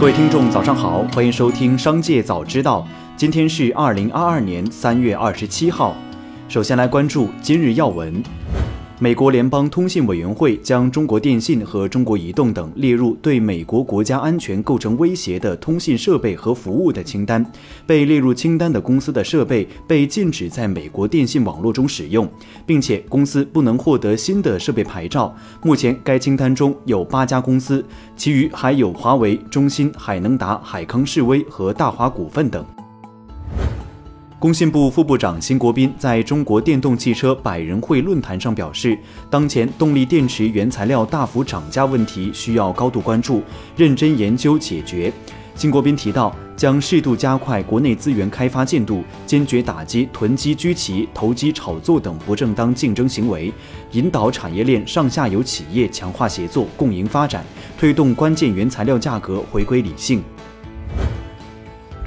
各位听众，早上好，欢迎收听《商界早知道》。今天是二零二二年三月二十七号。首先来关注今日要闻。美国联邦通信委员会将中国电信和中国移动等列入对美国国家安全构成威胁的通信设备和服务的清单。被列入清单的公司的设备被禁止在美国电信网络中使用，并且公司不能获得新的设备牌照。目前该清单中有八家公司，其余还有华为、中兴、海能达、海康视威和大华股份等。工信部副部长辛国斌在中国电动汽车百人会论坛上表示，当前动力电池原材料大幅涨价问题需要高度关注，认真研究解决。辛国斌提到，将适度加快国内资源开发进度，坚决打击囤积居奇、投机炒作等不正当竞争行为，引导产业链上下游企业强化协作、共赢发展，推动关键原材料价格回归理性。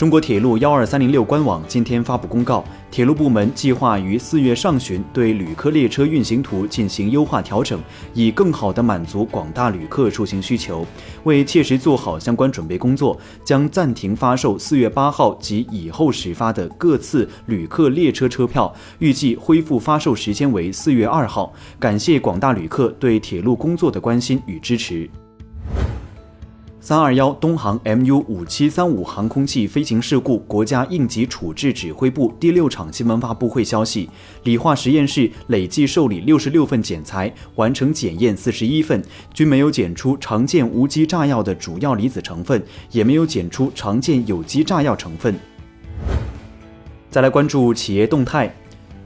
中国铁路幺二三零六官网今天发布公告，铁路部门计划于四月上旬对旅客列车运行图进行优化调整，以更好地满足广大旅客出行需求。为切实做好相关准备工作，将暂停发售四月八号及以后始发的各次旅客列车车票，预计恢复发售时间为四月二号。感谢广大旅客对铁路工作的关心与支持。三二幺东航 MU 五七三五航空器飞行事故国家应急处置指挥部第六场新闻发布会消息，理化实验室累计受理六十六份检材，完成检验四十一份，均没有检出常见无机炸药的主要离子成分，也没有检出常见有机炸药成分。再来关注企业动态。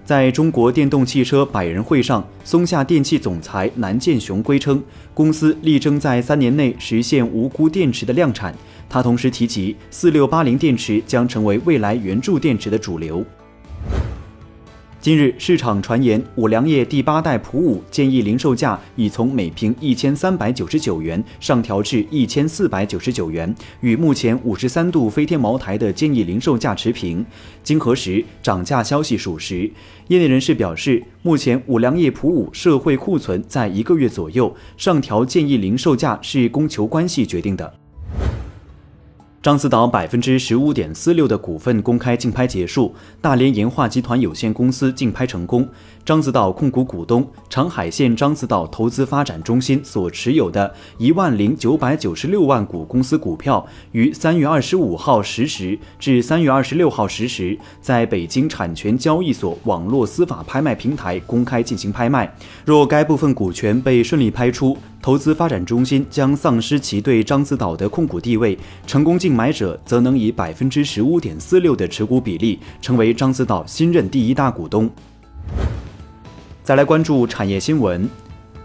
在中国电动汽车百人会上，松下电器总裁南建雄归称，公司力争在三年内实现无钴电池的量产。他同时提及，四六八零电池将成为未来圆柱电池的主流。近日，市场传言五粮液第八代普五建议零售价已从每瓶一千三百九十九元上调至一千四百九十九元，与目前五十三度飞天茅台的建议零售价持平。经核实，涨价消息属实。业内人士表示，目前五粮液普五社会库存在一个月左右，上调建议零售价是供求关系决定的。獐子岛百分之十五点四六的股份公开竞拍结束，大连岩化集团有限公司竞拍成功。獐子岛控股股东长海县獐子岛投资发展中心所持有的一万零九百九十六万股公司股票，于三月二十五号十时至三月二十六号十时，在北京产权交易所网络司法拍卖平台公开进行拍卖。若该部分股权被顺利拍出，投资发展中心将丧失其对獐子岛的控股地位，成功竞买者则能以百分之十五点四六的持股比例，成为獐子岛新任第一大股东。再来关注产业新闻。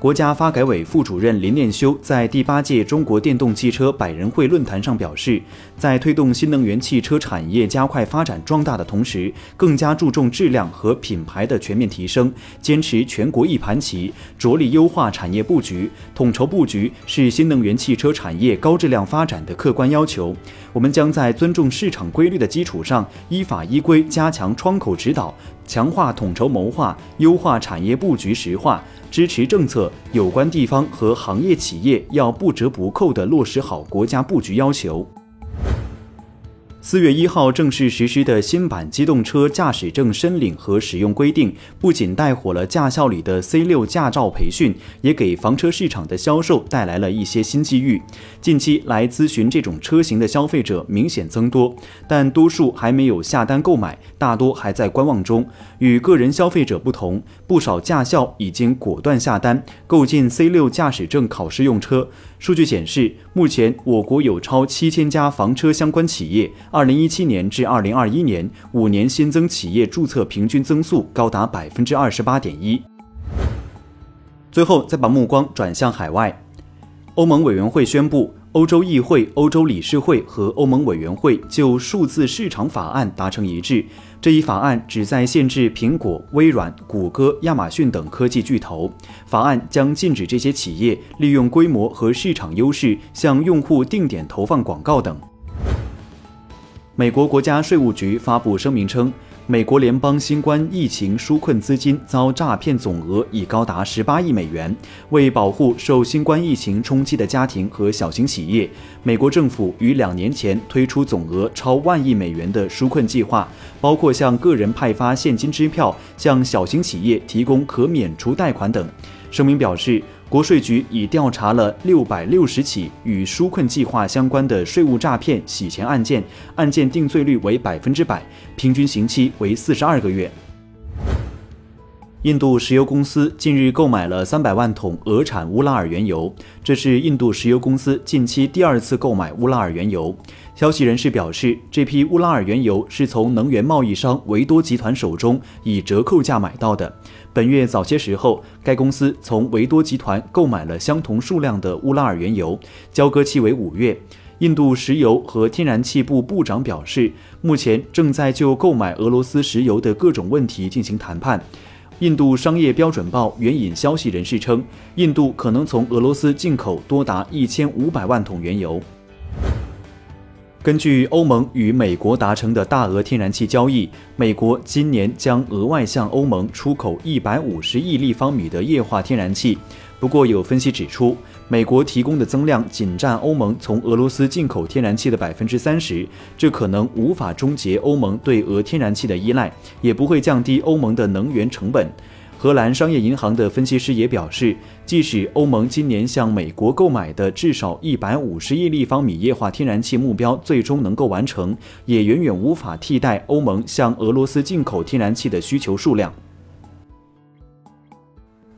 国家发改委副主任林念修在第八届中国电动汽车百人会论坛上表示，在推动新能源汽车产业加快发展壮大的同时，更加注重质量和品牌的全面提升，坚持全国一盘棋，着力优化产业布局，统筹布局是新能源汽车产业高质量发展的客观要求。我们将在尊重市场规律的基础上，依法依规加强窗口指导，强化统筹谋划，优化产业布局实化。支持政策，有关地方和行业企业要不折不扣地落实好国家布局要求。四月一号正式实施的新版机动车驾驶证申领和使用规定，不仅带火了驾校里的 C 六驾照培训，也给房车市场的销售带来了一些新机遇。近期来咨询这种车型的消费者明显增多，但多数还没有下单购买，大多还在观望中。与个人消费者不同，不少驾校已经果断下单购进 C 六驾驶证考试用车。数据显示，目前我国有超七千家房车相关企业。二零一七年至二零二一年五年新增企业注册平均增速高达百分之二十八点一。最后，再把目光转向海外，欧盟委员会宣布。欧洲议会、欧洲理事会和欧盟委员会就数字市场法案达成一致。这一法案旨在限制苹果、微软、谷歌、亚马逊等科技巨头。法案将禁止这些企业利用规模和市场优势向用户定点投放广告等。美国国家税务局发布声明称。美国联邦新冠疫情纾困资金遭诈骗，总额已高达十八亿美元。为保护受新冠疫情冲击的家庭和小型企业，美国政府于两年前推出总额超万亿美元的纾困计划，包括向个人派发现金支票、向小型企业提供可免除贷款等。声明表示。国税局已调查了六百六十起与纾困计划相关的税务诈骗、洗钱案件，案件定罪率为百分之百，平均刑期为四十二个月。印度石油公司近日购买了三百万桶俄产乌拉尔原油，这是印度石油公司近期第二次购买乌拉尔原油。消息人士表示，这批乌拉尔原油是从能源贸易商维多集团手中以折扣价买到的。本月早些时候，该公司从维多集团购买了相同数量的乌拉尔原油，交割期为五月。印度石油和天然气部部长表示，目前正在就购买俄罗斯石油的各种问题进行谈判。印度商业标准报援引消息人士称，印度可能从俄罗斯进口多达一千五百万桶原油。根据欧盟与美国达成的大额天然气交易，美国今年将额外向欧盟出口一百五十亿立方米的液化天然气。不过，有分析指出，美国提供的增量仅占欧盟从俄罗斯进口天然气的百分之三十，这可能无法终结欧盟对俄天然气的依赖，也不会降低欧盟的能源成本。荷兰商业银行的分析师也表示，即使欧盟今年向美国购买的至少一百五十亿立方米液化天然气目标最终能够完成，也远远无法替代欧盟向俄罗斯进口天然气的需求数量。